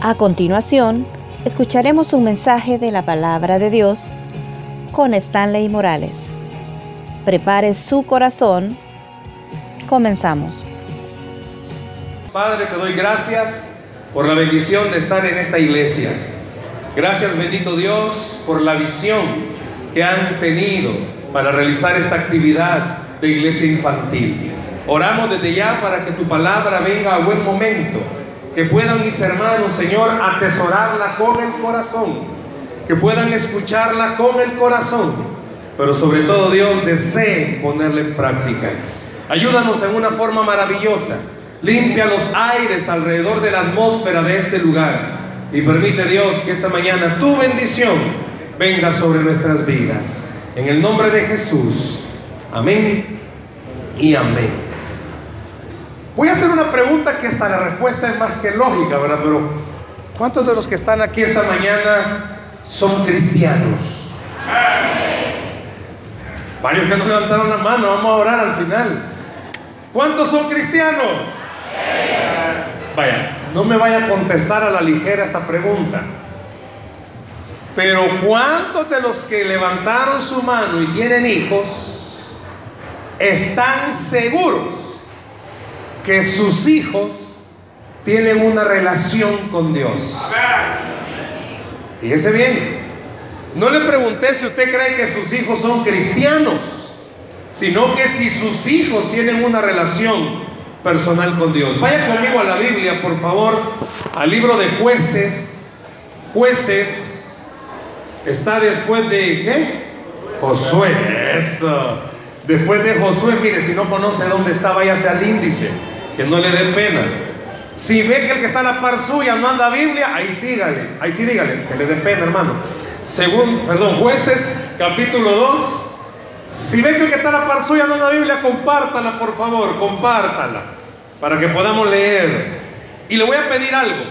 A continuación, escucharemos un mensaje de la palabra de Dios con Stanley Morales. Prepare su corazón. Comenzamos. Padre, te doy gracias por la bendición de estar en esta iglesia. Gracias, bendito Dios, por la visión que han tenido para realizar esta actividad de iglesia infantil. Oramos desde ya para que tu palabra venga a buen momento, que puedan mis hermanos, Señor, atesorarla con el corazón, que puedan escucharla con el corazón, pero sobre todo Dios desee ponerla en práctica. Ayúdanos en una forma maravillosa. Limpia los aires alrededor de la atmósfera de este lugar y permite Dios que esta mañana tu bendición venga sobre nuestras vidas. En el nombre de Jesús. Amén y amén. Voy a hacer una pregunta que hasta la respuesta es más que lógica, ¿verdad? Pero ¿cuántos de los que están aquí esta mañana son cristianos? Varios que nos levantaron la mano, vamos a orar al final. ¿Cuántos son cristianos? Vaya, no me vaya a contestar a la ligera esta pregunta. Pero ¿cuántos de los que levantaron su mano y tienen hijos están seguros que sus hijos tienen una relación con Dios. Fíjese bien, no le pregunté si usted cree que sus hijos son cristianos, sino que si sus hijos tienen una relación personal con Dios. Vaya conmigo a la Biblia, por favor, al libro de jueces. Jueces está después de ¿qué? Josué. Eso. Después de Josué, mire, si no conoce dónde está, váyase al índice que no le dé pena. Si ve que el que está a la par suya no anda Biblia, ahí sígale, ahí sí dígale, que le dé pena, hermano. Según, perdón, jueces capítulo 2. Si ve que el que está a la par suya no anda Biblia, compártala, por favor, compártala, para que podamos leer. Y le voy a pedir algo.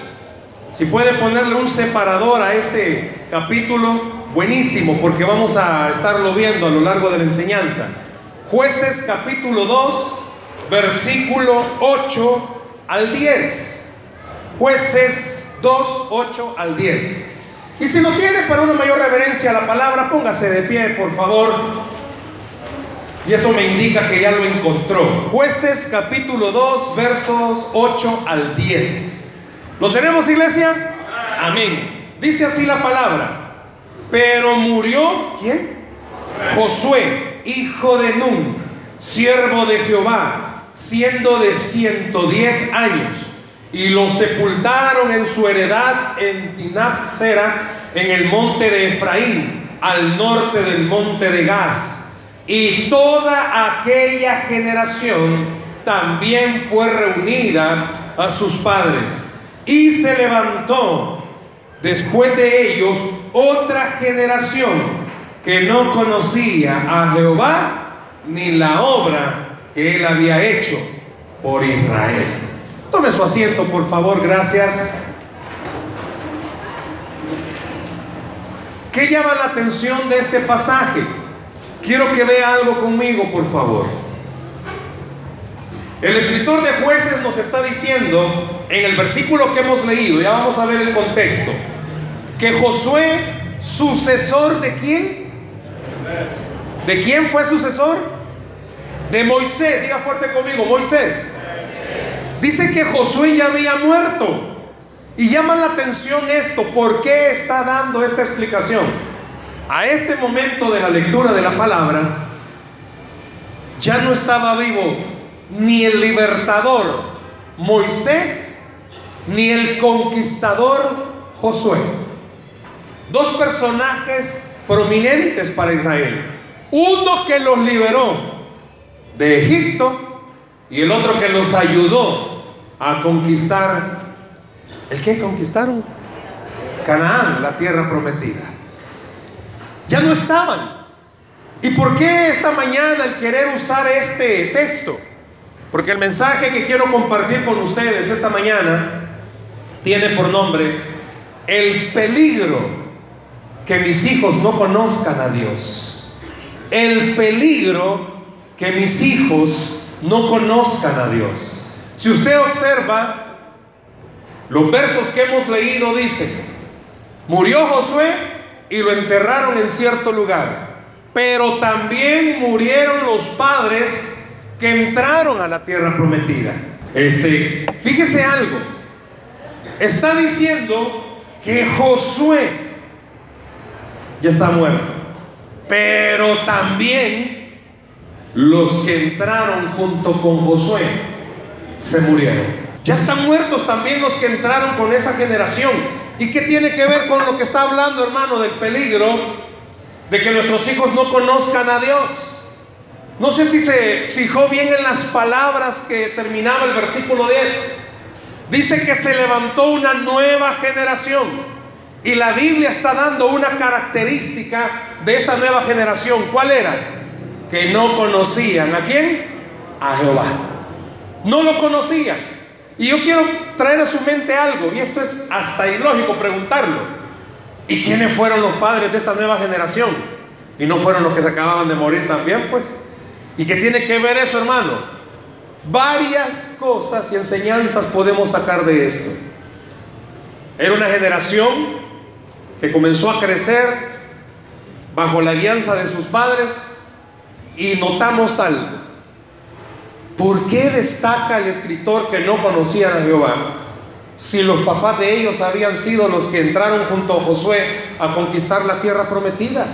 Si puede ponerle un separador a ese capítulo, buenísimo, porque vamos a estarlo viendo a lo largo de la enseñanza. Jueces capítulo 2, versículo 8 al 10. Jueces 2, 8 al 10. Y si no tiene para una mayor reverencia a la palabra, póngase de pie, por favor. Y eso me indica que ya lo encontró. Jueces capítulo 2, versos 8 al 10. ¿Lo tenemos, iglesia? Amén. Dice así la palabra. Pero murió, ¿quién? Josué, hijo de Nun, siervo de Jehová siendo de 110 años, y lo sepultaron en su heredad en Tinap Sera, en el monte de Efraín, al norte del monte de Gaz. Y toda aquella generación también fue reunida a sus padres. Y se levantó después de ellos otra generación que no conocía a Jehová ni la obra él había hecho por Israel. Tome su asiento, por favor, gracias. ¿Qué llama la atención de este pasaje? Quiero que vea algo conmigo, por favor. El escritor de jueces nos está diciendo en el versículo que hemos leído, ya vamos a ver el contexto, que Josué, sucesor de quién? ¿De quién fue sucesor? De Moisés, diga fuerte conmigo, Moisés. Dice que Josué ya había muerto. Y llama la atención esto, ¿por qué está dando esta explicación? A este momento de la lectura de la palabra, ya no estaba vivo ni el libertador Moisés, ni el conquistador Josué. Dos personajes prominentes para Israel. Uno que los liberó de Egipto y el otro que los ayudó a conquistar. ¿El qué conquistaron? Canaán, la tierra prometida. Ya no estaban. ¿Y por qué esta mañana el querer usar este texto? Porque el mensaje que quiero compartir con ustedes esta mañana tiene por nombre el peligro que mis hijos no conozcan a Dios. El peligro que mis hijos no conozcan a Dios. Si usted observa, Los versos que hemos leído dicen, murió Josué y lo enterraron en cierto lugar, pero también murieron los padres que entraron a la tierra prometida. Este, fíjese algo, está diciendo que Josué ya está muerto, pero también los que entraron junto con Josué se murieron. Ya están muertos también los que entraron con esa generación. ¿Y qué tiene que ver con lo que está hablando, hermano, del peligro de que nuestros hijos no conozcan a Dios? No sé si se fijó bien en las palabras que terminaba el versículo 10. Dice que se levantó una nueva generación. Y la Biblia está dando una característica de esa nueva generación. ¿Cuál era? Que no conocían. ¿A quién? A Jehová. No lo conocían. Y yo quiero traer a su mente algo, y esto es hasta ilógico preguntarlo. ¿Y quiénes fueron los padres de esta nueva generación? Y no fueron los que se acababan de morir también, pues. ¿Y qué tiene que ver eso, hermano? Varias cosas y enseñanzas podemos sacar de esto. Era una generación que comenzó a crecer bajo la guianza de sus padres y notamos algo. ¿Por qué destaca el escritor que no conocían a Jehová? Si los papás de ellos habían sido los que entraron junto a Josué a conquistar la tierra prometida.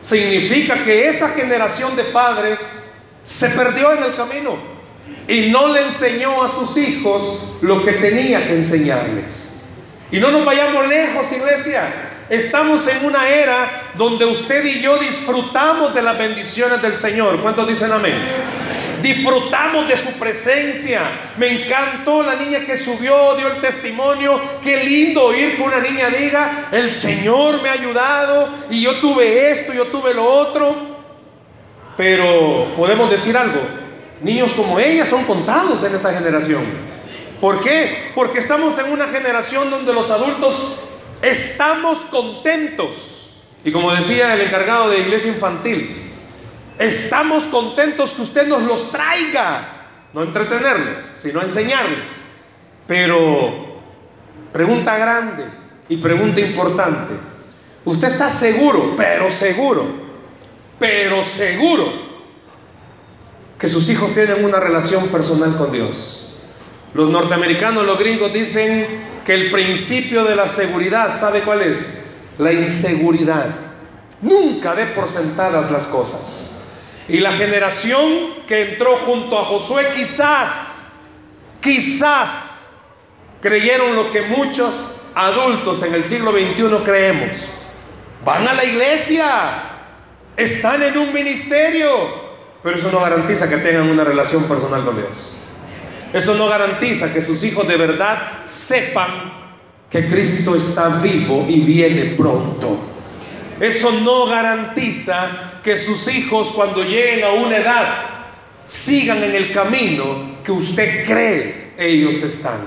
Significa que esa generación de padres se perdió en el camino y no le enseñó a sus hijos lo que tenía que enseñarles. Y no nos vayamos lejos, iglesia. Estamos en una era donde usted y yo disfrutamos de las bendiciones del Señor. ¿Cuántos dicen amén? disfrutamos de su presencia. Me encantó la niña que subió, dio el testimonio. Qué lindo oír que una niña diga, el Señor me ha ayudado y yo tuve esto, yo tuve lo otro. Pero podemos decir algo, niños como ella son contados en esta generación. ¿Por qué? Porque estamos en una generación donde los adultos estamos contentos. Y como decía el encargado de iglesia infantil, Estamos contentos que usted nos los traiga. No entretenerlos, sino enseñarles. Pero, pregunta grande y pregunta importante. Usted está seguro, pero seguro, pero seguro que sus hijos tienen una relación personal con Dios. Los norteamericanos, los gringos dicen que el principio de la seguridad, ¿sabe cuál es? La inseguridad. Nunca dé por sentadas las cosas. Y la generación que entró junto a Josué quizás, quizás creyeron lo que muchos adultos en el siglo XXI creemos. Van a la iglesia, están en un ministerio, pero eso no garantiza que tengan una relación personal con Dios. Eso no garantiza que sus hijos de verdad sepan que Cristo está vivo y viene pronto. Eso no garantiza que sus hijos cuando lleguen a una edad sigan en el camino que usted cree ellos están.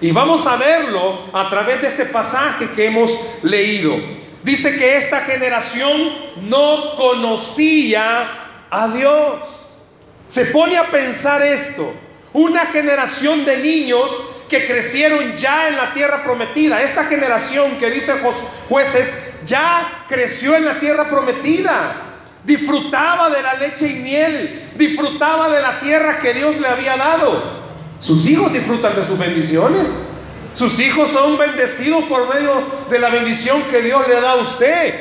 Y vamos a verlo a través de este pasaje que hemos leído. Dice que esta generación no conocía a Dios. Se pone a pensar esto. Una generación de niños que crecieron ya en la tierra prometida. Esta generación que dice jueces ya creció en la tierra prometida disfrutaba de la leche y miel, disfrutaba de la tierra que Dios le había dado. Sus hijos disfrutan de sus bendiciones. Sus hijos son bendecidos por medio de la bendición que Dios le da a usted.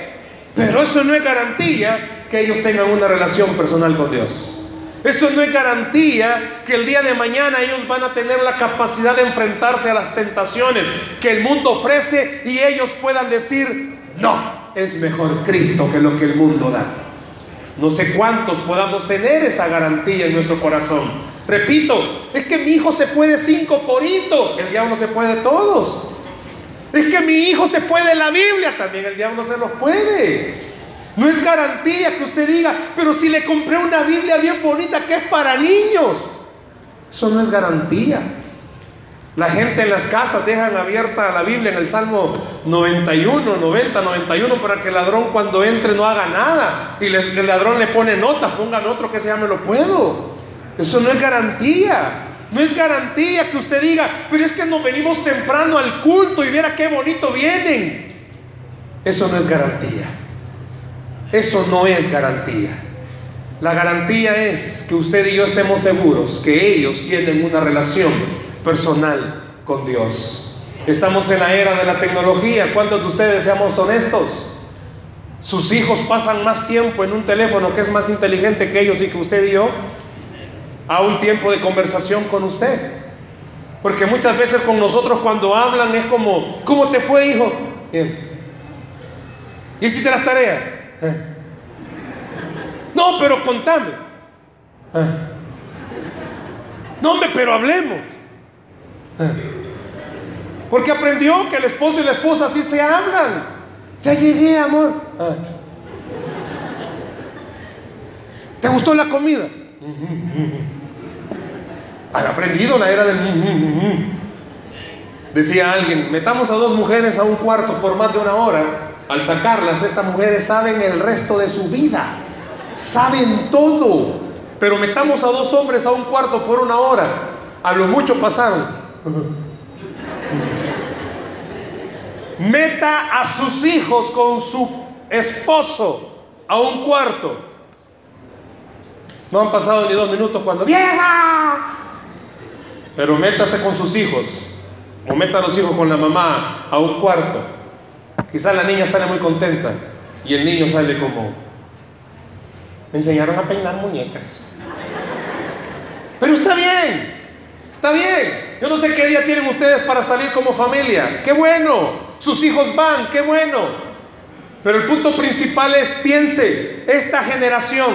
Pero eso no es garantía que ellos tengan una relación personal con Dios. Eso no es garantía que el día de mañana ellos van a tener la capacidad de enfrentarse a las tentaciones que el mundo ofrece y ellos puedan decir, no, es mejor Cristo que lo que el mundo da. No sé cuántos podamos tener esa garantía en nuestro corazón. Repito, es que mi hijo se puede cinco coritos, el diablo se puede todos. Es que mi hijo se puede la Biblia, también el diablo se los puede. No es garantía que usted diga, pero si le compré una Biblia bien bonita que es para niños. Eso no es garantía. La gente en las casas dejan abierta la Biblia en el Salmo 91, 90, 91 para que el ladrón cuando entre no haga nada. Y el ladrón le pone notas, pongan otro que se llame lo puedo. Eso no es garantía. No es garantía que usted diga, pero es que nos venimos temprano al culto y viera qué bonito vienen. Eso no es garantía. Eso no es garantía. La garantía es que usted y yo estemos seguros que ellos tienen una relación personal con Dios. Estamos en la era de la tecnología. ¿Cuántos de ustedes seamos honestos? Sus hijos pasan más tiempo en un teléfono que es más inteligente que ellos y que usted y yo a un tiempo de conversación con usted. Porque muchas veces con nosotros cuando hablan es como, ¿cómo te fue, hijo? Bien. ¿Hiciste las tareas? Eh. No, pero contame. Eh. No, hombre, pero hablemos. Eh. Porque aprendió que el esposo y la esposa así se hablan. Ya llegué, amor. ¿Te gustó la comida? Han aprendido la era del... Decía alguien, metamos a dos mujeres a un cuarto por más de una hora. Al sacarlas, estas mujeres saben el resto de su vida. Saben todo. Pero metamos a dos hombres a un cuarto por una hora. A lo mucho pasaron. Meta a sus hijos con su esposo a un cuarto. No han pasado ni dos minutos cuando ¡Vieja! Pero métase con sus hijos, o meta a los hijos con la mamá a un cuarto. Quizás la niña sale muy contenta y el niño sale como, me enseñaron a peinar muñecas. Pero está bien, está bien. Yo no sé qué día tienen ustedes para salir como familia. Qué bueno. Sus hijos van, qué bueno. Pero el punto principal es, piense, esta generación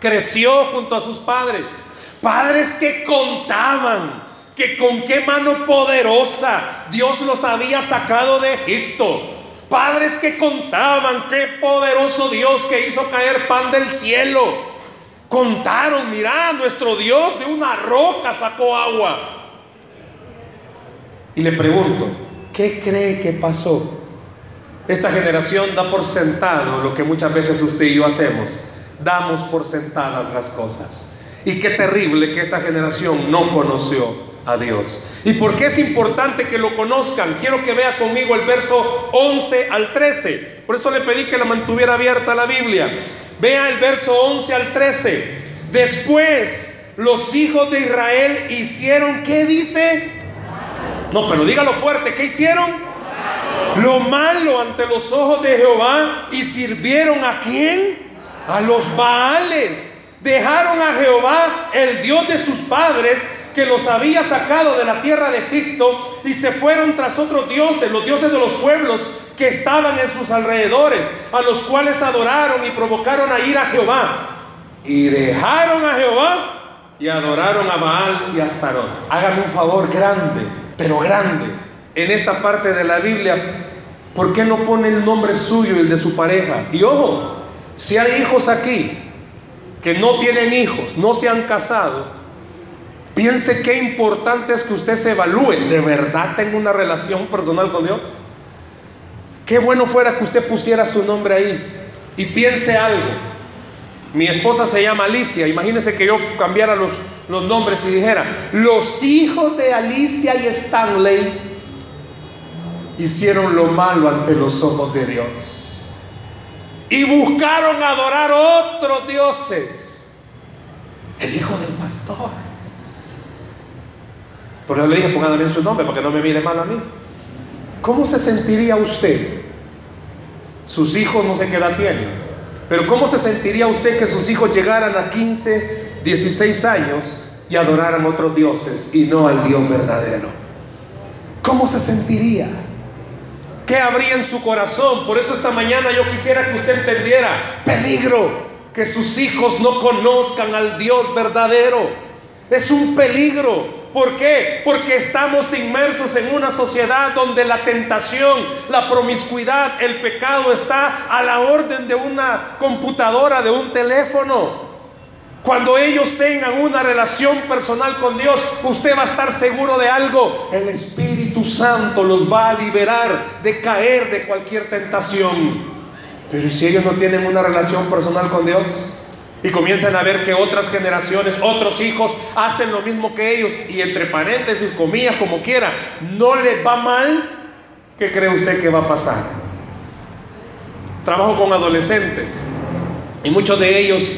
creció junto a sus padres Padres que contaban que con qué mano poderosa Dios los había sacado de Egipto. Padres que contaban qué poderoso Dios que hizo caer pan del cielo. Contaron, mira, nuestro Dios de una roca sacó agua. Y le pregunto, ¿qué cree que pasó? Esta generación da por sentado lo que muchas veces usted y yo hacemos. Damos por sentadas las cosas. Y qué terrible que esta generación no conoció a Dios. ¿Y por qué es importante que lo conozcan? Quiero que vea conmigo el verso 11 al 13. Por eso le pedí que la mantuviera abierta la Biblia. Vea el verso 11 al 13. Después los hijos de Israel hicieron, ¿qué dice? No, pero dígalo fuerte, ¿qué hicieron? Lo malo ante los ojos de Jehová y sirvieron a quién? A los Baales Dejaron a Jehová, el Dios de sus padres, que los había sacado de la tierra de Egipto, y se fueron tras otros dioses, los dioses de los pueblos que estaban en sus alrededores, a los cuales adoraron y provocaron a ir a Jehová. Y dejaron a Jehová y adoraron a Baal y a Astarot. Hágame un favor grande, pero grande. En esta parte de la Biblia, ¿por qué no pone el nombre suyo y el de su pareja? Y ojo, si hay hijos aquí que no tienen hijos, no se han casado, piense qué importante es que usted se evalúe. ¿De verdad tengo una relación personal con Dios? Qué bueno fuera que usted pusiera su nombre ahí y piense algo. Mi esposa se llama Alicia. Imagínese que yo cambiara los, los nombres y dijera, los hijos de Alicia y Stanley hicieron lo malo ante los ojos de Dios y buscaron adorar otros dioses. El hijo del pastor. Por eso le dije, pongan bien su nombre para que no me mire mal a mí. ¿Cómo se sentiría usted? Sus hijos no sé qué edad tienen. Pero ¿cómo se sentiría usted que sus hijos llegaran a 15, 16 años y adoraran otros dioses y no al Dios verdadero? ¿Cómo se sentiría? ¿Qué habría en su corazón? Por eso esta mañana yo quisiera que usted entendiera, peligro, que sus hijos no conozcan al Dios verdadero. Es un peligro. ¿Por qué? Porque estamos inmersos en una sociedad donde la tentación, la promiscuidad, el pecado está a la orden de una computadora, de un teléfono. Cuando ellos tengan una relación personal con Dios, usted va a estar seguro de algo. El Espíritu Santo los va a liberar de caer de cualquier tentación. Pero si ellos no tienen una relación personal con Dios, Y comienzan a ver que otras generaciones, otros hijos hacen lo mismo que ellos y entre paréntesis, comillas, como quiera, no les va mal, ¿qué cree usted que va a pasar? Trabajo con adolescentes y muchos de ellos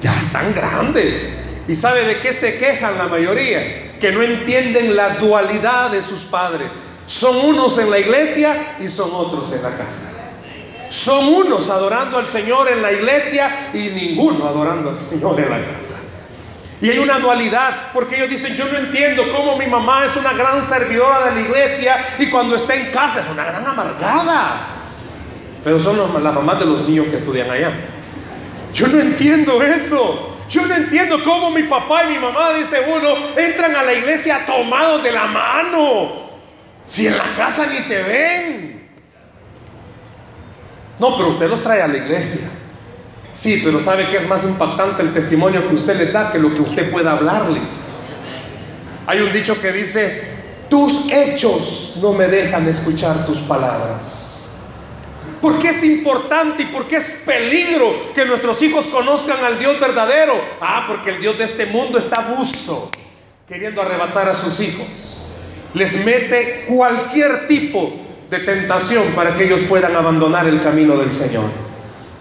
ya están grandes. ¿Y sabe de qué se quejan la mayoría? Que no entienden la dualidad de sus padres. Son unos en la iglesia y son otros en la casa. Son unos adorando al Señor en la iglesia y ninguno adorando al Señor en la casa. Y hay una dualidad, porque ellos dicen, yo no entiendo cómo mi mamá es una gran servidora de la iglesia y cuando está en casa es una gran amargada. Pero son las mamás de los niños que estudian allá. Yo no entiendo eso. Yo no entiendo cómo mi papá y mi mamá, dice uno, entran a la iglesia tomados de la mano. Si en la casa ni se ven. No, pero usted los trae a la iglesia. Sí, pero ¿sabe que es más impactante el testimonio que usted les da que lo que usted pueda hablarles? Hay un dicho que dice, tus hechos no me dejan escuchar tus palabras. ¿Por qué es importante y por qué es peligro que nuestros hijos conozcan al Dios verdadero? Ah, porque el Dios de este mundo está abuso, queriendo arrebatar a sus hijos. Les mete cualquier tipo de tentación para que ellos puedan abandonar el camino del Señor.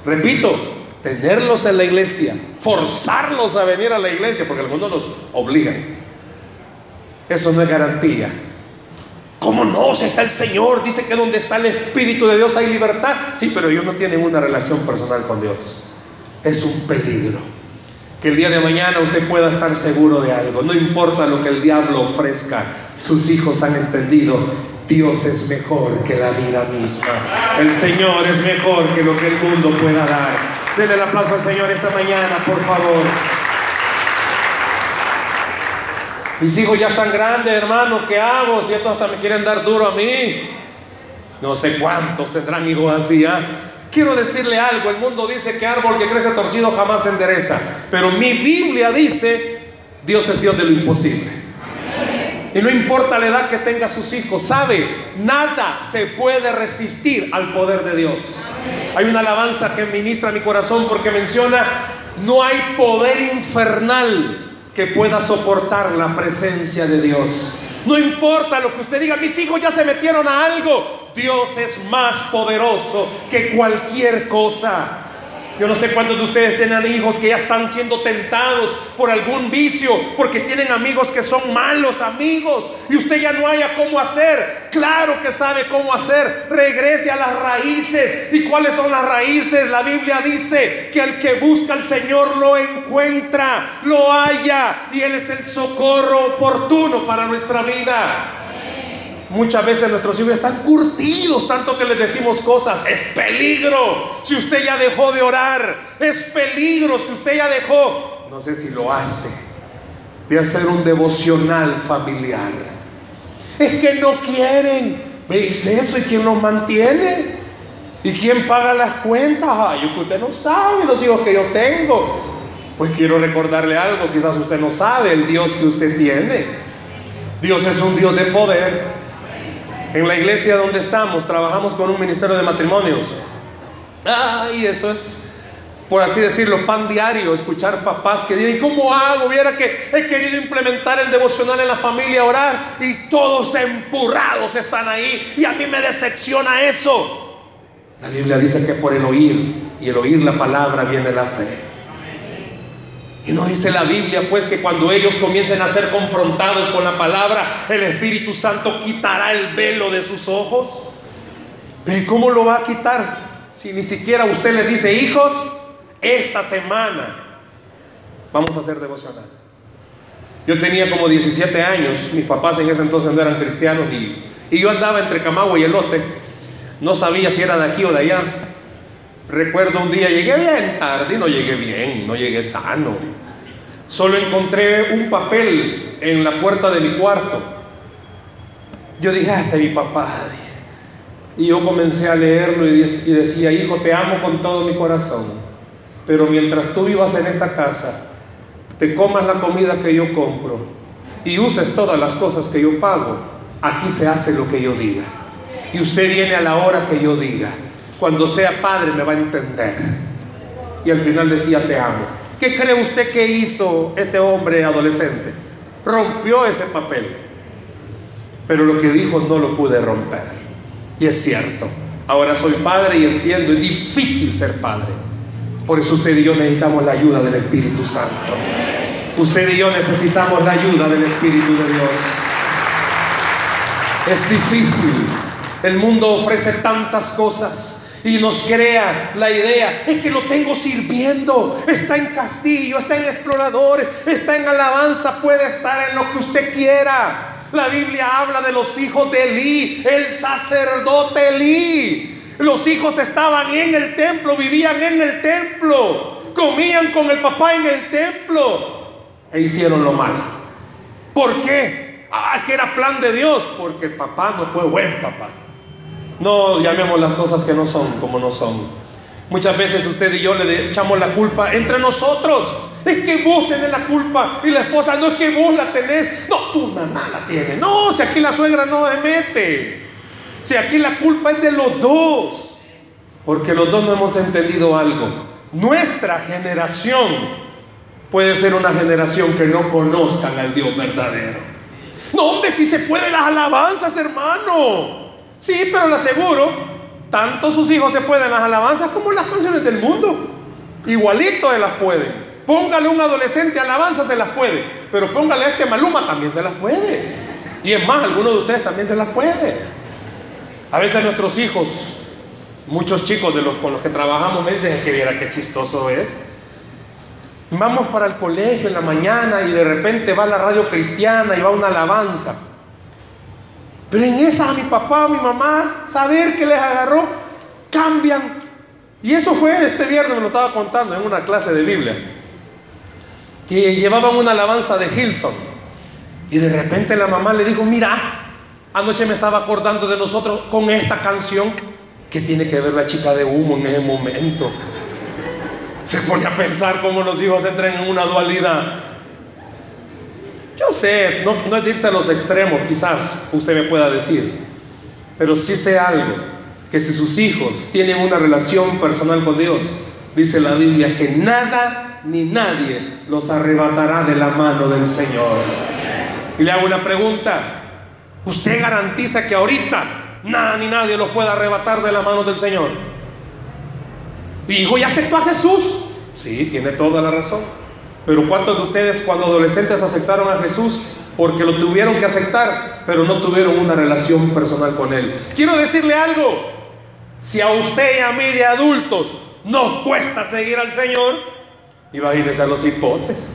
Repito, tenerlos en la iglesia, forzarlos a venir a la iglesia, porque el mundo nos obliga. Eso no es garantía. ¿Cómo no? Si está el Señor, dice que donde está el Espíritu de Dios hay libertad. Sí, pero ellos no tienen una relación personal con Dios. Es un peligro. Que el día de mañana usted pueda estar seguro de algo. No importa lo que el diablo ofrezca. Sus hijos han entendido Dios es mejor que la vida misma. El Señor es mejor que lo que el mundo pueda dar. Denle el aplauso al Señor esta mañana, por favor. Mis hijos ya están grandes, hermano. ¿Qué hago? Si estos hasta me quieren dar duro a mí. No sé cuántos tendrán hijos así. ¿ah? Quiero decirle algo. El mundo dice que árbol que crece torcido jamás se endereza. Pero mi Biblia dice, Dios es Dios de lo imposible. Y no importa la edad que tenga sus hijos, sabe, nada se puede resistir al poder de Dios. Hay una alabanza que ministra mi corazón porque menciona, no hay poder infernal que pueda soportar la presencia de Dios. No importa lo que usted diga, mis hijos ya se metieron a algo. Dios es más poderoso que cualquier cosa. Yo no sé cuántos de ustedes tienen hijos que ya están siendo tentados por algún vicio, porque tienen amigos que son malos amigos y usted ya no haya cómo hacer. Claro que sabe cómo hacer. Regrese a las raíces. ¿Y cuáles son las raíces? La Biblia dice que el que busca al Señor lo encuentra, lo halla y Él es el socorro oportuno para nuestra vida. Muchas veces nuestros hijos están curtidos, tanto que les decimos cosas. Es peligro si usted ya dejó de orar. Es peligro si usted ya dejó, no sé si lo hace, de hacer un devocional familiar. Es que no quieren. Me dice eso y quién los mantiene. ¿Y quién paga las cuentas? Ay, usted no sabe los hijos que yo tengo. Pues quiero recordarle algo, quizás usted no sabe el Dios que usted tiene. Dios es un Dios de poder. En la iglesia donde estamos trabajamos con un ministerio de matrimonios. Ay, eso es, por así decirlo, pan diario, escuchar papás que digan, ¿y cómo hago? Viera que he querido implementar el devocional en la familia, orar, y todos empurrados están ahí, y a mí me decepciona eso. La Biblia dice que por el oír, y el oír la palabra viene la fe. Y no dice la Biblia, pues, que cuando ellos comiencen a ser confrontados con la palabra, el Espíritu Santo quitará el velo de sus ojos. Pero ¿cómo lo va a quitar? Si ni siquiera usted le dice, hijos, esta semana vamos a hacer devocional. Yo tenía como 17 años, mis papás en ese entonces no eran cristianos y, y yo andaba entre Camagua y Elote. No sabía si era de aquí o de allá. Recuerdo un día, llegué bien tarde y no llegué bien, no llegué sano. Solo encontré un papel en la puerta de mi cuarto. Yo dije, ah, este mi papá. Y yo comencé a leerlo y decía, hijo, te amo con todo mi corazón. Pero mientras tú vivas en esta casa, te comas la comida que yo compro y uses todas las cosas que yo pago, aquí se hace lo que yo diga. Y usted viene a la hora que yo diga. Cuando sea padre me va a entender. Y al final decía, te amo. ¿Qué cree usted que hizo este hombre adolescente? Rompió ese papel. Pero lo que dijo no lo pude romper. Y es cierto. Ahora soy padre y entiendo, es difícil ser padre. Por eso usted y yo necesitamos la ayuda del Espíritu Santo. Usted y yo necesitamos la ayuda del Espíritu de Dios. Es difícil. El mundo ofrece tantas cosas y nos crea la idea, es que lo tengo sirviendo, está en castillo, está en exploradores, está en alabanza, puede estar en lo que usted quiera. La Biblia habla de los hijos de Elí, el sacerdote Elí. Los hijos estaban en el templo, vivían en el templo, comían con el papá en el templo e hicieron lo malo. ¿Por qué? Ah, que era plan de Dios, porque el papá no fue buen papá. No llamemos las cosas que no son como no son. Muchas veces usted y yo le echamos la culpa entre nosotros. Es que vos tenés la culpa y la esposa no es que vos la tenés. No, tu mamá la tiene. No, si aquí la suegra no se mete. Si aquí la culpa es de los dos. Porque los dos no hemos entendido algo. Nuestra generación puede ser una generación que no conozcan al Dios verdadero. No, hombre, si se puede las alabanzas, hermano. Sí, pero le aseguro, tanto sus hijos se pueden las alabanzas como las canciones del mundo. Igualito se las pueden. Póngale un adolescente alabanza, se las puede. Pero póngale a este Maluma, también se las puede. Y es más, algunos de ustedes también se las puede. A veces nuestros hijos, muchos chicos de los con los que trabajamos me dicen que viera qué chistoso es. Vamos para el colegio en la mañana y de repente va la radio cristiana y va una alabanza. Pero en esa a mi papá, a mi mamá, saber que les agarró, cambian. Y eso fue este viernes, me lo estaba contando en una clase de Biblia, que llevaban una alabanza de Hilson. Y de repente la mamá le dijo, mira, anoche me estaba acordando de nosotros con esta canción. que tiene que ver la chica de humo en ese momento? Se pone a pensar cómo los hijos entran en una dualidad. Yo sé, no, es irse a los extremos, quizás usted me pueda decir, pero sí sé algo, que si sus hijos tienen una relación personal con Dios, dice la Biblia que nada ni nadie los arrebatará de la mano del Señor. Y le hago una pregunta, ¿usted garantiza que ahorita nada ni nadie los pueda arrebatar de la mano del Señor? Hijo ya aceptó a Jesús. Sí, tiene toda la razón. Pero ¿cuántos de ustedes cuando adolescentes aceptaron a Jesús? Porque lo tuvieron que aceptar, pero no tuvieron una relación personal con Él. Quiero decirle algo. Si a usted y a mí de adultos nos cuesta seguir al Señor, imagínese a los hipotes,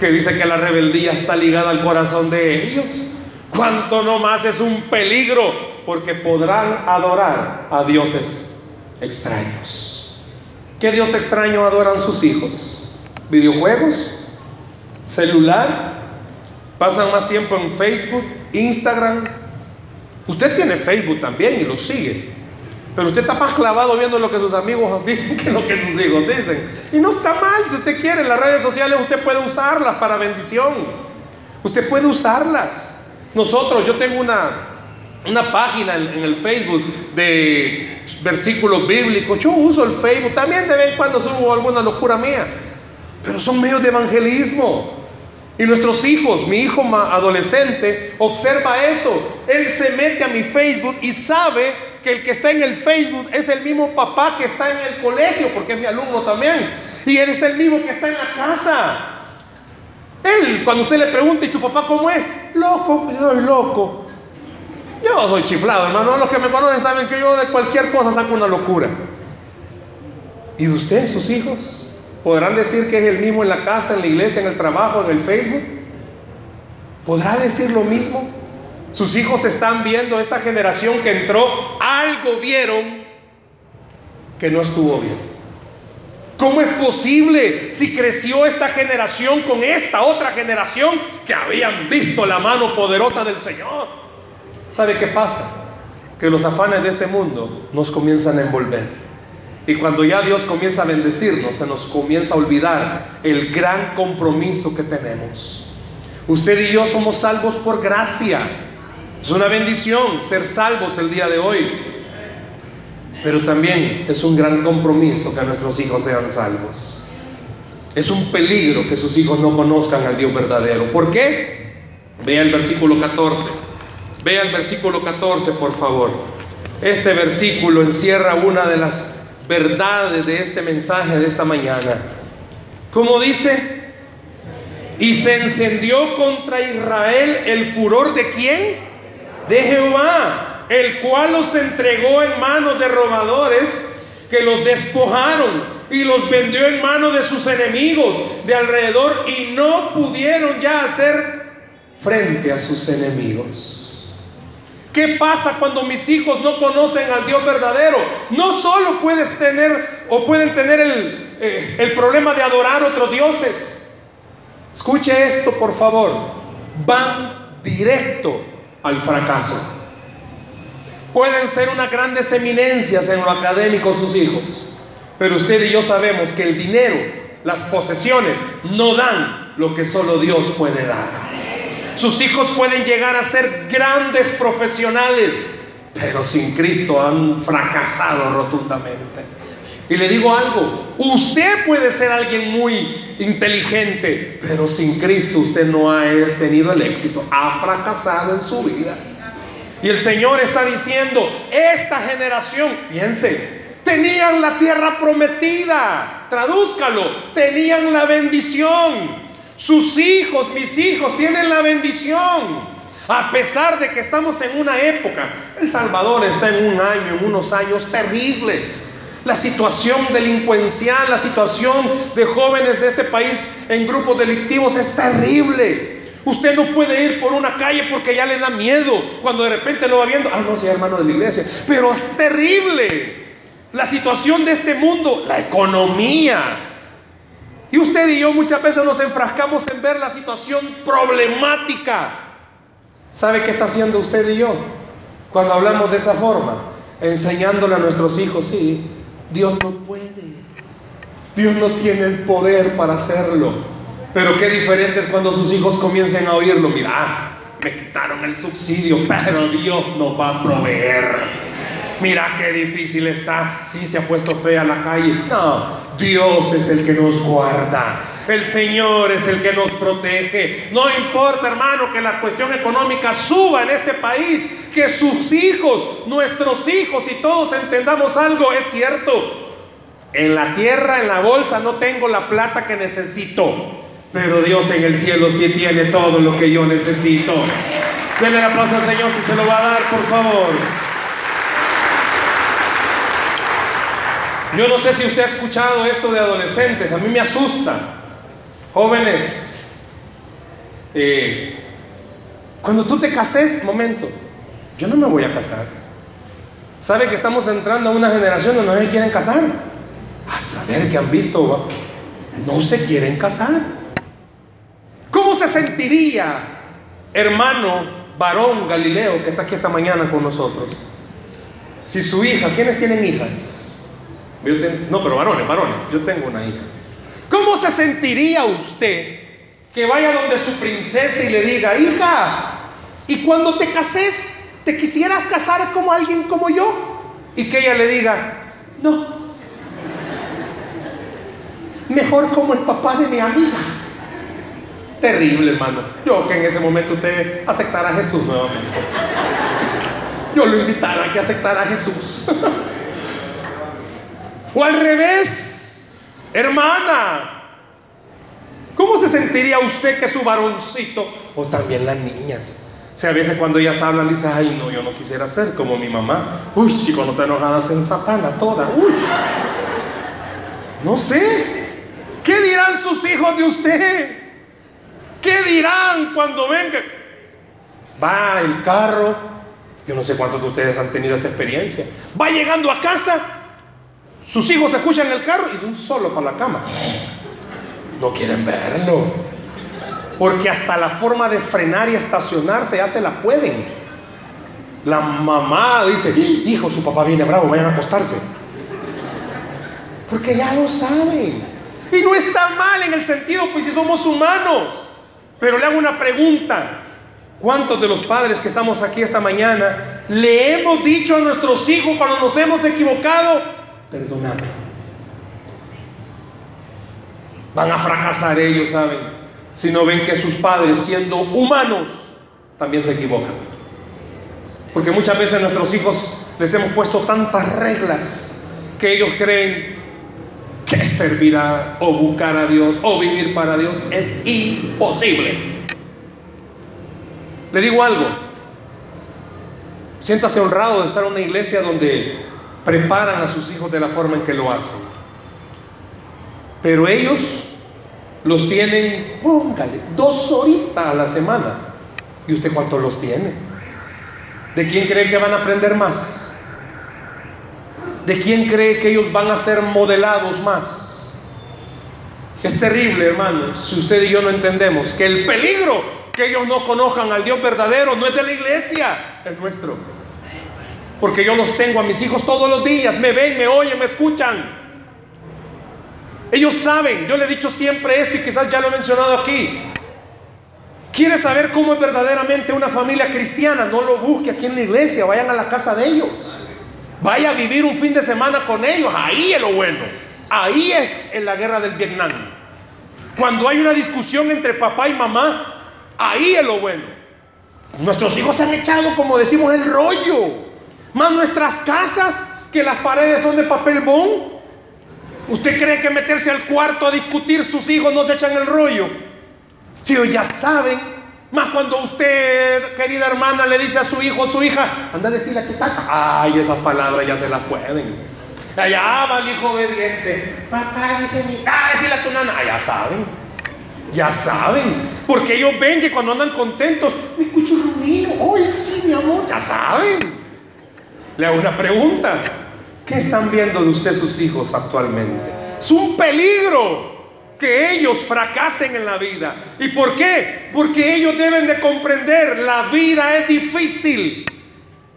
que dice que la rebeldía está ligada al corazón de ellos. Cuánto no más es un peligro, porque podrán adorar a dioses extraños. ¿Qué Dios extraño adoran sus hijos? Videojuegos, celular, pasan más tiempo en Facebook, Instagram. Usted tiene Facebook también y lo sigue. Pero usted está más clavado viendo lo que sus amigos dicen que lo que sus hijos dicen. Y no está mal, si usted quiere, las redes sociales usted puede usarlas para bendición. Usted puede usarlas. Nosotros, yo tengo una, una página en, en, el Facebook de versículos bíblicos. Yo uso el Facebook. También de vez en cuando subo alguna locura mía. Pero son medios de evangelismo. Y nuestros hijos, mi hijo adolescente, observa eso. Él se mete a mi Facebook y sabe que el que está en el Facebook es el mismo papá que está en el colegio, porque es mi alumno también. Y él es el mismo que está en la casa. Él, cuando usted le pregunta, ¿y tu papá cómo es? Loco, soy loco. Yo soy chiflado, hermano. Los que me conocen saben que yo de cualquier cosa saco una locura. ¿Y de usted, sus hijos? ¿Podrán decir que es el mismo en la casa, en la iglesia, en el trabajo, en el Facebook? ¿Podrá decir lo mismo? Sus hijos están viendo esta generación que entró, algo vieron que no estuvo bien. ¿Cómo es posible si creció esta generación con esta otra generación que habían visto la mano poderosa del Señor? ¿Sabe qué pasa? Que los afanes de este mundo nos comienzan a envolver. Y cuando ya Dios comienza a bendecirnos, se nos comienza a olvidar el gran compromiso que tenemos. Usted y yo somos salvos por gracia. Es una bendición ser salvos el día de hoy. Pero también es un gran compromiso que nuestros hijos sean salvos. Es un peligro que sus hijos no conozcan al Dios verdadero. ¿Por qué? Vea el versículo 14. Vea el versículo 14, por favor. Este versículo encierra una de las verdades de este mensaje de esta mañana. Como dice, y se encendió contra Israel el furor de quién? De Jehová, el cual los entregó en manos de robadores que los despojaron y los vendió en manos de sus enemigos de alrededor y no pudieron ya hacer frente a sus enemigos. ¿Qué pasa cuando mis hijos no conocen al Dios verdadero? No solo puedes tener o pueden tener el, eh, el problema de adorar otros dioses. Escuche esto, por favor. Van directo al fracaso. Pueden ser unas grandes eminencias en lo académico sus hijos, pero usted y yo sabemos que el dinero, las posesiones, no dan lo que solo Dios puede dar. Sus hijos pueden llegar a ser grandes profesionales, pero sin Cristo han fracasado rotundamente. Y le digo algo, usted puede ser alguien muy inteligente, pero sin Cristo usted no ha tenido el éxito, ha fracasado en su vida. Y el Señor está diciendo, esta generación, piense, tenían la tierra prometida, tradúzcalo, tenían la bendición. Sus hijos, mis hijos, tienen la bendición. A pesar de que estamos en una época, El Salvador está en un año, en unos años terribles. La situación delincuencial, la situación de jóvenes de este país en grupos delictivos es terrible. Usted no puede ir por una calle porque ya le da miedo cuando de repente lo va viendo. Ah, no, sea hermano de la iglesia. Pero es terrible la situación de este mundo, la economía. Y usted y yo muchas veces nos enfrascamos en ver la situación problemática. ¿Sabe qué está haciendo usted y yo cuando hablamos de esa forma? Enseñándole a nuestros hijos, sí, Dios no puede. Dios no tiene el poder para hacerlo. Pero qué diferente es cuando sus hijos comiencen a oírlo. Mira, me quitaron el subsidio, pero Dios nos va a proveer. Mira qué difícil está. Sí, se ha puesto fea la calle. No, Dios es el que nos guarda. El Señor es el que nos protege. No importa, hermano, que la cuestión económica suba en este país, que sus hijos, nuestros hijos y todos entendamos algo, es cierto. En la tierra, en la bolsa, no tengo la plata que necesito. Pero Dios en el cielo sí tiene todo lo que yo necesito. Denle el aplauso al Señor si se lo va a dar, por favor. Yo no sé si usted ha escuchado esto de adolescentes, a mí me asusta. Jóvenes, eh, cuando tú te cases, momento, yo no me voy a casar. ¿Sabe que estamos entrando a una generación donde no se quieren casar? A saber que han visto, no se quieren casar. ¿Cómo se sentiría, hermano varón Galileo, que está aquí esta mañana con nosotros, si su hija, ¿quiénes tienen hijas? No, pero varones, varones, yo tengo una hija. ¿Cómo se sentiría usted que vaya donde su princesa y le diga, hija, y cuando te cases, te quisieras casar como alguien como yo? Y que ella le diga, no, mejor como el papá de mi amiga. Terrible, hermano. Yo que en ese momento usted aceptara a Jesús nuevamente. Yo lo invitara a que aceptara a Jesús. o al revés, hermana. ¿Cómo se sentiría usted que su varoncito, o también las niñas, o sea, a veces cuando ellas hablan, dice, ay, no, yo no quisiera ser como mi mamá. Uy, si cuando te enojadas en satana toda. Uy. No sé. ¿Qué dirán sus hijos de usted? ¿Qué dirán cuando vengan? Va el carro, yo no sé cuántos de ustedes han tenido esta experiencia. Va llegando a casa, sus hijos escuchan el carro y de un solo para la cama. No quieren verlo. Porque hasta la forma de frenar y estacionarse ya se la pueden. La mamá dice, hijo, su papá viene bravo, vayan a acostarse. Porque ya lo saben. Y no está mal en el sentido, pues si somos humanos. Pero le hago una pregunta. ¿Cuántos de los padres que estamos aquí esta mañana le hemos dicho a nuestros hijos cuando nos hemos equivocado, perdóname? Van a fracasar ellos, ¿saben? Si no ven que sus padres, siendo humanos, también se equivocan. Porque muchas veces a nuestros hijos les hemos puesto tantas reglas que ellos creen que servir a, o buscar a Dios o vivir para Dios es imposible. Le digo algo, siéntase honrado de estar en una iglesia donde preparan a sus hijos de la forma en que lo hacen. Pero ellos los tienen, póngale, dos horitas a la semana. ¿Y usted cuántos los tiene? ¿De quién cree que van a aprender más? ¿De quién cree que ellos van a ser modelados más? Es terrible, hermano, si usted y yo no entendemos que el peligro que ellos no conozcan al Dios verdadero no es de la iglesia, es nuestro. Porque yo los tengo a mis hijos todos los días, me ven, me oyen, me escuchan. Ellos saben, yo le he dicho siempre esto y quizás ya lo he mencionado aquí. ¿Quiere saber cómo es verdaderamente una familia cristiana? No lo busque aquí en la iglesia, vayan a la casa de ellos. Vaya a vivir un fin de semana con ellos, ahí es lo bueno. Ahí es en la guerra del Vietnam. Cuando hay una discusión entre papá y mamá, ahí es lo bueno. Nuestros hijos se han echado, como decimos, el rollo. Más nuestras casas, que las paredes son de papel bond. ¿Usted cree que meterse al cuarto a discutir sus hijos no se echan el rollo? Si ellos ya saben, más cuando usted, querida hermana, le dice a su hijo o su hija, anda a decirle que está. Ay, esas palabras ya se las pueden. Allá va el hijo obediente. Papá, dice mi. Ah, decirle a tu nana. Ah, ya saben. Ya saben. Porque ellos ven que cuando andan contentos, me escucho Romino. Hoy sí, mi amor. Ya saben. Le hago una pregunta. ¿Qué están viendo de usted sus hijos actualmente? Es un peligro que ellos fracasen en la vida. ¿Y por qué? Porque ellos deben de comprender, la vida es difícil.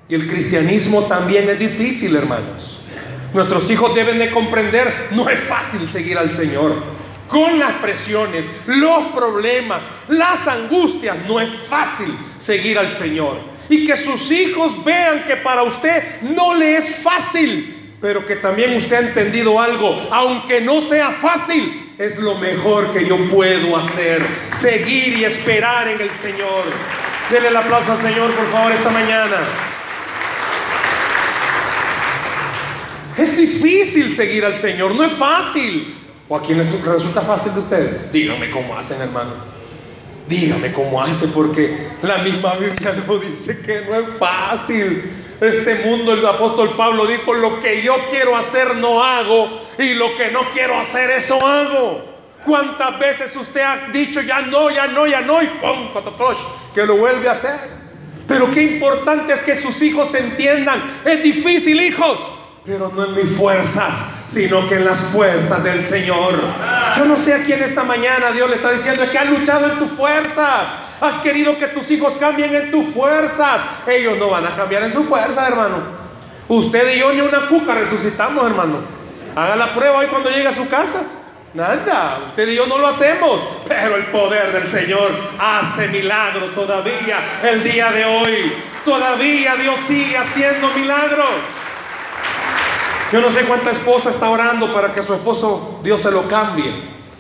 Y el cristianismo también es difícil, hermanos. Nuestros hijos deben de comprender, no es fácil seguir al Señor. Con las presiones, los problemas, las angustias, no es fácil seguir al Señor. Y que sus hijos vean que para usted no le es fácil, pero que también usted ha entendido algo, aunque no sea fácil, es lo mejor que yo puedo hacer, seguir y esperar en el Señor. Dele el aplauso al Señor, por favor, esta mañana. Es difícil seguir al Señor, no es fácil. ¿O a quién les resulta fácil de ustedes? Díganme cómo hacen, hermano. Dígame cómo hace, porque la misma Biblia no dice que no es fácil este mundo, el apóstol Pablo dijo, lo que yo quiero hacer no hago y lo que no quiero hacer eso hago. ¿Cuántas veces usted ha dicho ya no, ya no, ya no y pum, que lo vuelve a hacer? Pero qué importante es que sus hijos entiendan, es difícil hijos, pero no en mis fuerzas, sino que en las fuerzas del Señor. Yo no sé a quién esta mañana Dios le está diciendo que ha luchado en tus fuerzas. Has querido que tus hijos cambien en tus fuerzas. Ellos no van a cambiar en su fuerza, hermano. Usted y yo ni una cuca resucitamos, hermano. Haga la prueba hoy cuando llegue a su casa. Nada, usted y yo no lo hacemos, pero el poder del Señor hace milagros todavía el día de hoy. Todavía Dios sigue haciendo milagros. Yo no sé cuánta esposa está orando para que su esposo Dios se lo cambie.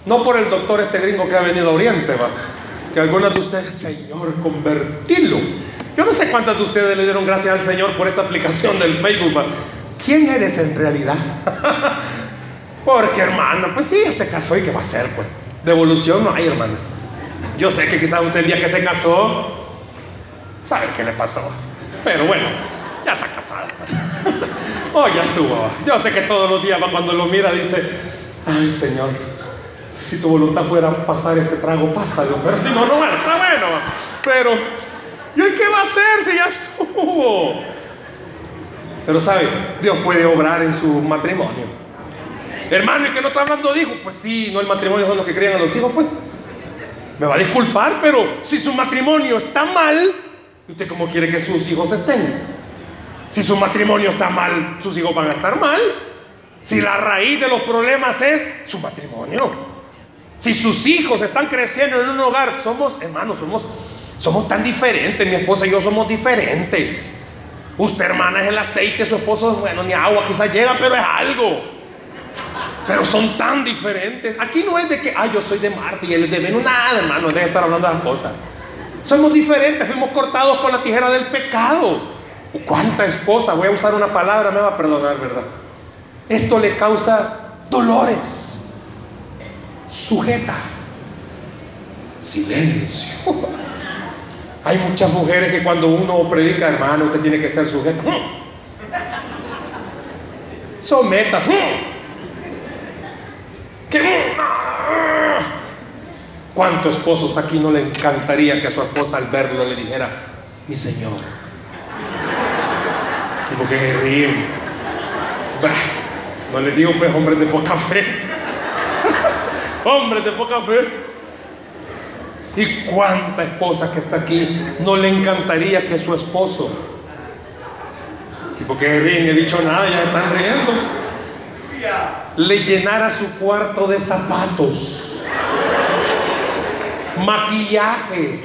No por el doctor este gringo que ha venido a Oriente, va. Que algunas de ustedes, Señor, convertirlo. Yo no sé cuántas de ustedes le dieron gracias al Señor por esta aplicación del Facebook. ¿va? ¿Quién eres en realidad? Porque hermano, pues sí, se casó y qué va a hacer, pues. Devolución no hay, hermano. Yo sé que quizás usted el día que se casó, sabe qué le pasó. Pero bueno, ya está casada. oh, ya estuvo. Yo sé que todos los días cuando lo mira dice, ay Señor, si tu voluntad fuera pasar este trago, pásalo. Pero si no, no, bueno, está bueno. Pero, ¿y qué va a hacer si ya estuvo? Pero sabe, Dios puede obrar en su matrimonio. Hermano, ¿y que no está hablando de hijos? Pues sí, no el matrimonio son los que crían a los hijos, pues. Me va a disculpar, pero si su matrimonio está mal, ¿usted cómo quiere que sus hijos estén? Si su matrimonio está mal, sus hijos van a estar mal. Si la raíz de los problemas es su matrimonio. Si sus hijos están creciendo en un hogar, somos, hermanos, somos, somos tan diferentes. Mi esposa y yo somos diferentes. Usted, hermana, es el aceite, su esposo, bueno, ni agua quizás llega, pero es algo. Pero son tan diferentes. Aquí no es de que, ay, yo soy de Marte y él es de Venus. Nada, hermano, deje de estar hablando de las cosas. Somos diferentes, fuimos cortados con la tijera del pecado. ¿Cuánta esposa? Voy a usar una palabra, me va a perdonar, ¿verdad? Esto le causa dolores. Sujeta. Silencio. Hay muchas mujeres que cuando uno predica, hermano, usted tiene que ser sujeta. Sometas. ¿Cuántos esposos aquí no le encantaría que a su esposa al verlo le dijera, mi señor? Que se ríen. No les digo pues hombres de poca fe. hombres de poca fe. ¿Y cuánta esposa que está aquí no le encantaría que su esposo? ¿Y por qué ríen? He dicho nada, ya están riendo. Le llenara su cuarto de zapatos, maquillaje,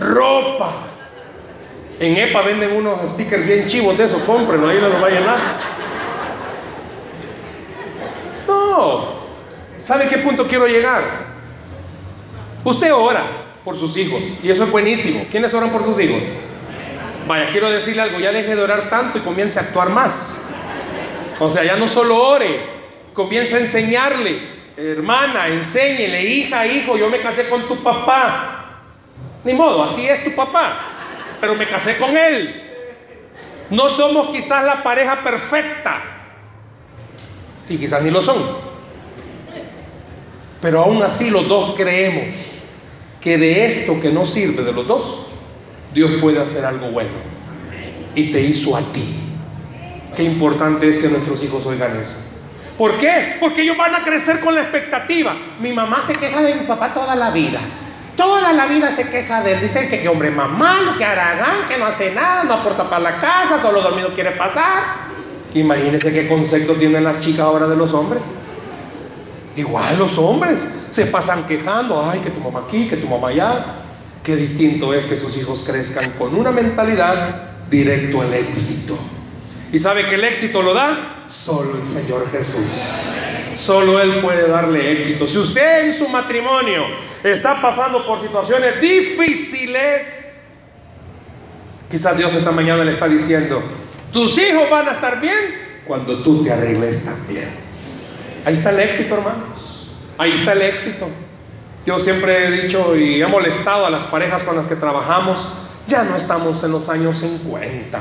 ropa. En EPA venden unos stickers bien chivos de esos, cómprenlo, ahí no los va a. No. ¿Sabe qué punto quiero llegar? Usted ora por sus hijos y eso es buenísimo. ¿Quiénes oran por sus hijos? Vaya, quiero decirle algo, ya deje de orar tanto y comience a actuar más. O sea, ya no solo ore, comience a enseñarle, hermana, enséñele, hija, hijo, yo me casé con tu papá. Ni modo, así es tu papá, pero me casé con él. No somos quizás la pareja perfecta, y quizás ni lo son. Pero aún así los dos creemos que de esto que no sirve de los dos, Dios puede hacer algo bueno. Y te hizo a ti. Qué importante es que nuestros hijos oigan eso. ¿Por qué? Porque ellos van a crecer con la expectativa. Mi mamá se queja de mi papá toda la vida. Toda la vida se queja de él. Dice que qué hombre más malo, que haragán, que no hace nada, no aporta para la casa, solo dormido quiere pasar. Imagínense qué concepto tienen las chicas ahora de los hombres. Igual los hombres se pasan quejando, ay, que tu mamá aquí, que tu mamá allá. Qué distinto es que sus hijos crezcan con una mentalidad directo al éxito. ¿Y sabe que el éxito lo da? Solo el Señor Jesús. Solo Él puede darle éxito. Si usted en su matrimonio está pasando por situaciones difíciles, quizás Dios esta mañana le está diciendo, tus hijos van a estar bien cuando tú te arregles también. Ahí está el éxito, hermanos. Ahí está el éxito. Yo siempre he dicho y he molestado a las parejas con las que trabajamos, ya no estamos en los años 50.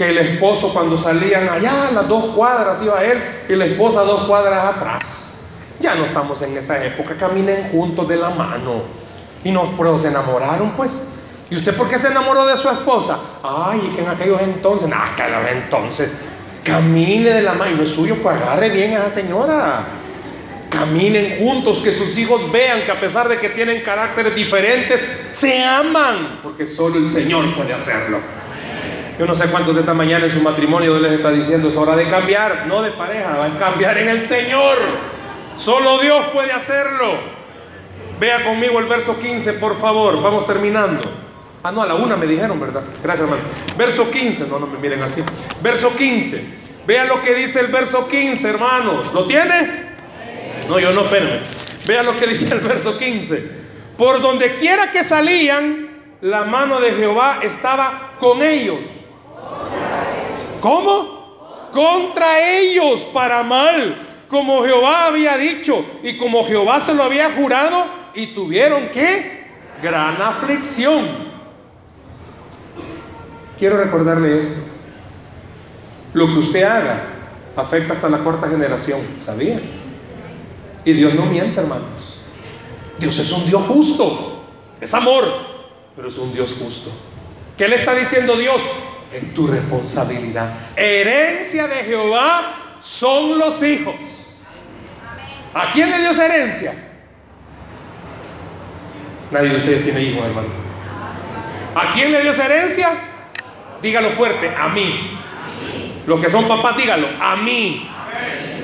Que el esposo cuando salían allá las dos cuadras iba él y la esposa dos cuadras atrás. Ya no estamos en esa época, caminen juntos de la mano. Y nos, pero se enamoraron pues. ¿Y usted por qué se enamoró de su esposa? Ay, que en aquellos entonces, nada, que en aquellos entonces, camine de la mano, y es suyo, pues agarre bien a esa señora. Caminen juntos, que sus hijos vean que a pesar de que tienen caracteres diferentes, se aman, porque solo el Señor puede hacerlo. Yo no sé cuántos esta mañana en su matrimonio les está diciendo, es hora de cambiar, no de pareja, va a cambiar en el Señor. Solo Dios puede hacerlo. Vea conmigo el verso 15, por favor, vamos terminando. Ah, no, a la una me dijeron, ¿verdad? Gracias, hermano. Verso 15, no, no me miren así. Verso 15. Vea lo que dice el verso 15, hermanos. ¿Lo tiene? No, yo no, espérenme. Vea lo que dice el verso 15. Por donde quiera que salían, la mano de Jehová estaba con ellos. ¿Cómo? Contra ellos para mal, como Jehová había dicho y como Jehová se lo había jurado, y tuvieron que gran aflicción. Quiero recordarle esto. Lo que usted haga afecta hasta la cuarta generación, ¿sabía? Y Dios no miente, hermanos. Dios es un Dios justo, es amor, pero es un Dios justo. ¿Qué le está diciendo Dios? Es tu responsabilidad. Herencia de Jehová son los hijos. ¿A quién le dio esa herencia? Nadie de ustedes tiene hijos, hermano. ¿A quién le dio esa herencia? Dígalo fuerte, a mí. Los que son papás, dígalo, a mí.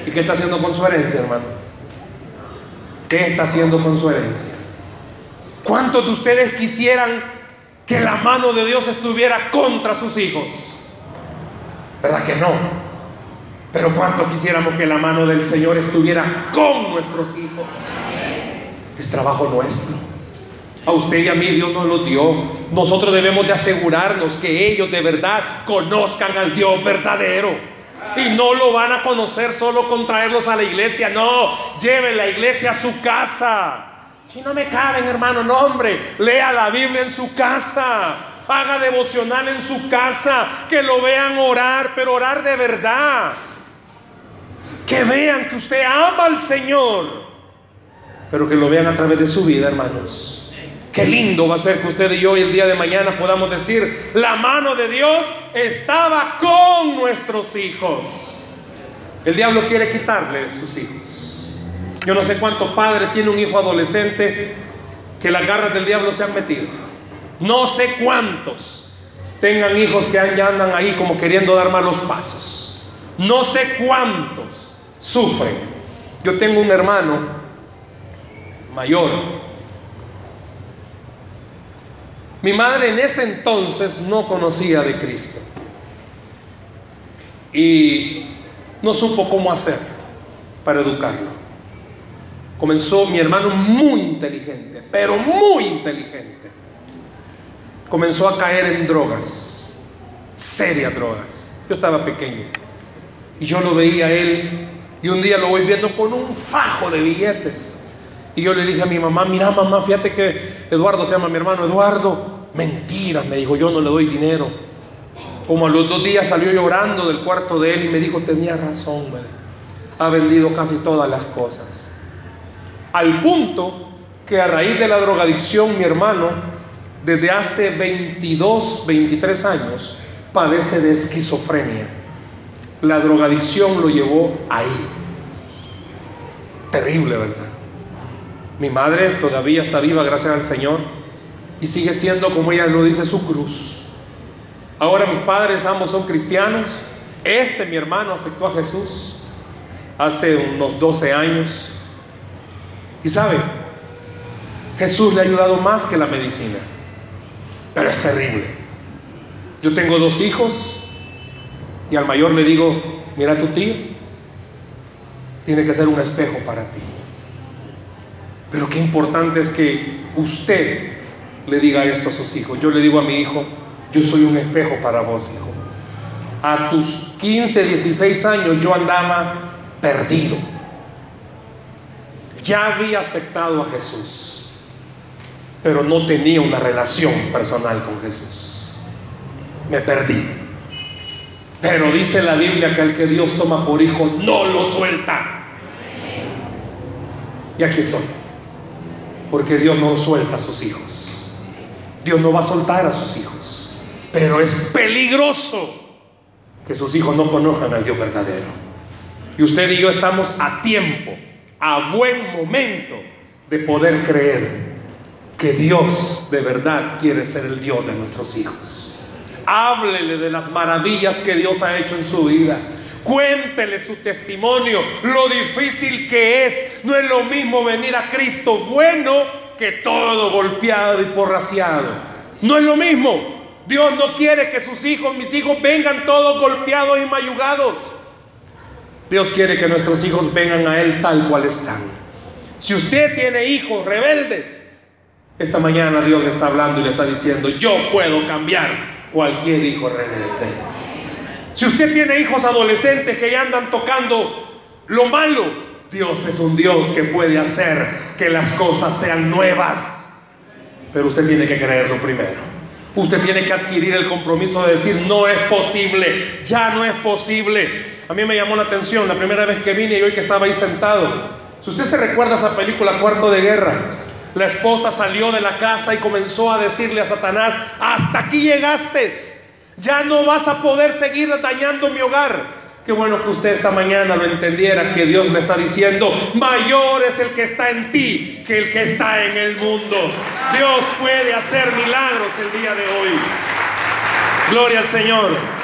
¿Y qué está haciendo con su herencia, hermano? ¿Qué está haciendo con su herencia? ¿Cuántos de ustedes quisieran que la mano de Dios estuviera contra sus hijos? ¿Verdad que no? Pero cuánto quisiéramos que la mano del Señor estuviera con nuestros hijos. Es trabajo nuestro. A usted y a mí Dios nos lo dio. Nosotros debemos de asegurarnos que ellos de verdad conozcan al Dios verdadero. Y no lo van a conocer solo con traerlos a la iglesia. No, lleve la iglesia a su casa. Si no me caben, hermano, no, hombre. Lea la Biblia en su casa. Haga devocional en su casa. Que lo vean orar, pero orar de verdad. Que vean que usted ama al Señor. Pero que lo vean a través de su vida, hermanos. Qué lindo va a ser que usted y yo el día de mañana podamos decir, la mano de Dios estaba con nuestros hijos. El diablo quiere quitarle sus hijos. Yo no sé cuánto padre tiene un hijo adolescente que las garras del diablo se han metido. No sé cuántos tengan hijos que ya andan ahí como queriendo dar malos pasos. No sé cuántos sufren. Yo tengo un hermano mayor mi madre en ese entonces no conocía de Cristo y no supo cómo hacer para educarlo. Comenzó mi hermano muy inteligente, pero muy inteligente. Comenzó a caer en drogas, serias drogas. Yo estaba pequeño y yo lo veía a él y un día lo voy viendo con un fajo de billetes. Y yo le dije a mi mamá, mira mamá, fíjate que Eduardo se llama mi hermano, Eduardo, mentiras, me dijo, yo no le doy dinero. Como a los dos días salió llorando del cuarto de él y me dijo, tenía razón, ha vendido casi todas las cosas. Al punto que a raíz de la drogadicción mi hermano, desde hace 22, 23 años, padece de esquizofrenia. La drogadicción lo llevó ahí. Terrible, ¿verdad? Mi madre todavía está viva, gracias al Señor, y sigue siendo, como ella lo dice, su cruz. Ahora mis padres ambos son cristianos. Este, mi hermano, aceptó a Jesús hace unos 12 años. Y sabe, Jesús le ha ayudado más que la medicina. Pero es terrible. Yo tengo dos hijos y al mayor le digo, mira tu tío, tiene que ser un espejo para ti. Pero qué importante es que usted le diga esto a sus hijos. Yo le digo a mi hijo, yo soy un espejo para vos, hijo. A tus 15, 16 años yo andaba perdido. Ya había aceptado a Jesús, pero no tenía una relación personal con Jesús. Me perdí. Pero dice la Biblia que el que Dios toma por hijo no lo suelta. Y aquí estoy. Porque Dios no suelta a sus hijos. Dios no va a soltar a sus hijos. Pero es peligroso que sus hijos no conozcan al Dios verdadero. Y usted y yo estamos a tiempo, a buen momento de poder creer que Dios de verdad quiere ser el Dios de nuestros hijos. Háblele de las maravillas que Dios ha hecho en su vida. Cuéntele su testimonio, lo difícil que es. No es lo mismo venir a Cristo bueno que todo golpeado y porraciado. No es lo mismo. Dios no quiere que sus hijos, mis hijos, vengan todos golpeados y mayugados. Dios quiere que nuestros hijos vengan a Él tal cual están. Si usted tiene hijos rebeldes, esta mañana Dios le está hablando y le está diciendo, yo puedo cambiar cualquier hijo rebelde. Si usted tiene hijos adolescentes que ya andan tocando lo malo, Dios es un Dios que puede hacer que las cosas sean nuevas. Pero usted tiene que creerlo primero. Usted tiene que adquirir el compromiso de decir, no es posible, ya no es posible. A mí me llamó la atención la primera vez que vine y hoy que estaba ahí sentado. Si usted se recuerda esa película Cuarto de Guerra, la esposa salió de la casa y comenzó a decirle a Satanás, hasta aquí llegaste, ya no vas a poder seguir dañando mi hogar. Qué bueno que usted esta mañana lo entendiera, que Dios le está diciendo, mayor es el que está en ti que el que está en el mundo. Dios puede hacer milagros el día de hoy. Gloria al Señor.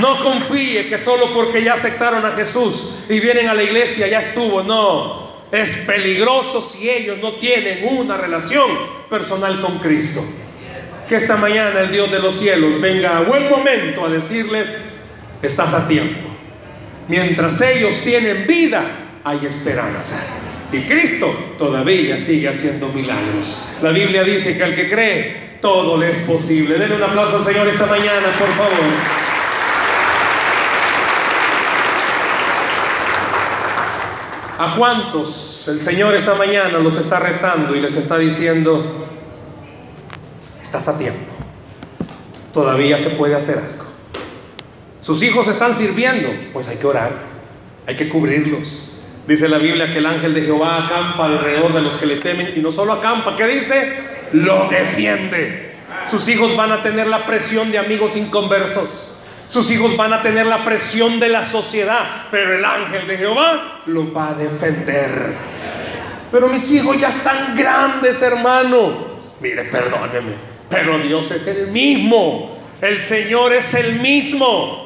No confíe que solo porque ya aceptaron a Jesús y vienen a la iglesia ya estuvo. No, es peligroso si ellos no tienen una relación personal con Cristo. Que esta mañana el Dios de los cielos venga a buen momento a decirles, estás a tiempo. Mientras ellos tienen vida, hay esperanza. Y Cristo todavía sigue haciendo milagros. La Biblia dice que al que cree, todo le es posible. Denle un aplauso Señor esta mañana, por favor. ¿A cuántos el Señor esta mañana los está retando y les está diciendo, estás a tiempo, todavía se puede hacer algo? Sus hijos están sirviendo, pues hay que orar, hay que cubrirlos. Dice la Biblia que el ángel de Jehová acampa alrededor de los que le temen y no solo acampa, ¿qué dice? Lo defiende. Sus hijos van a tener la presión de amigos inconversos. Sus hijos van a tener la presión de la sociedad, pero el ángel de Jehová lo va a defender. Pero mis hijos ya están grandes, hermano. Mire, perdóneme, pero Dios es el mismo. El Señor es el mismo.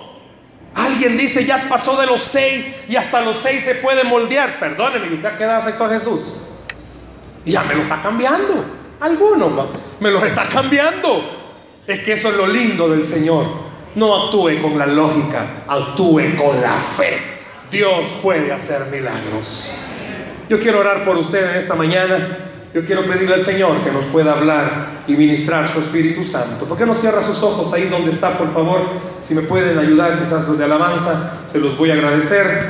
Alguien dice, ya pasó de los seis y hasta los seis se puede moldear. Perdóneme, ¿usted a qué edad aceptó a Jesús? Ya me lo está cambiando. Algunos me lo está cambiando. Es que eso es lo lindo del Señor. No actúe con la lógica, actúe con la fe. Dios puede hacer milagros. Yo quiero orar por usted en esta mañana. Yo quiero pedirle al Señor que nos pueda hablar y ministrar su Espíritu Santo. ¿Por qué no cierra sus ojos ahí donde está, por favor? Si me pueden ayudar, quizás los de alabanza, se los voy a agradecer.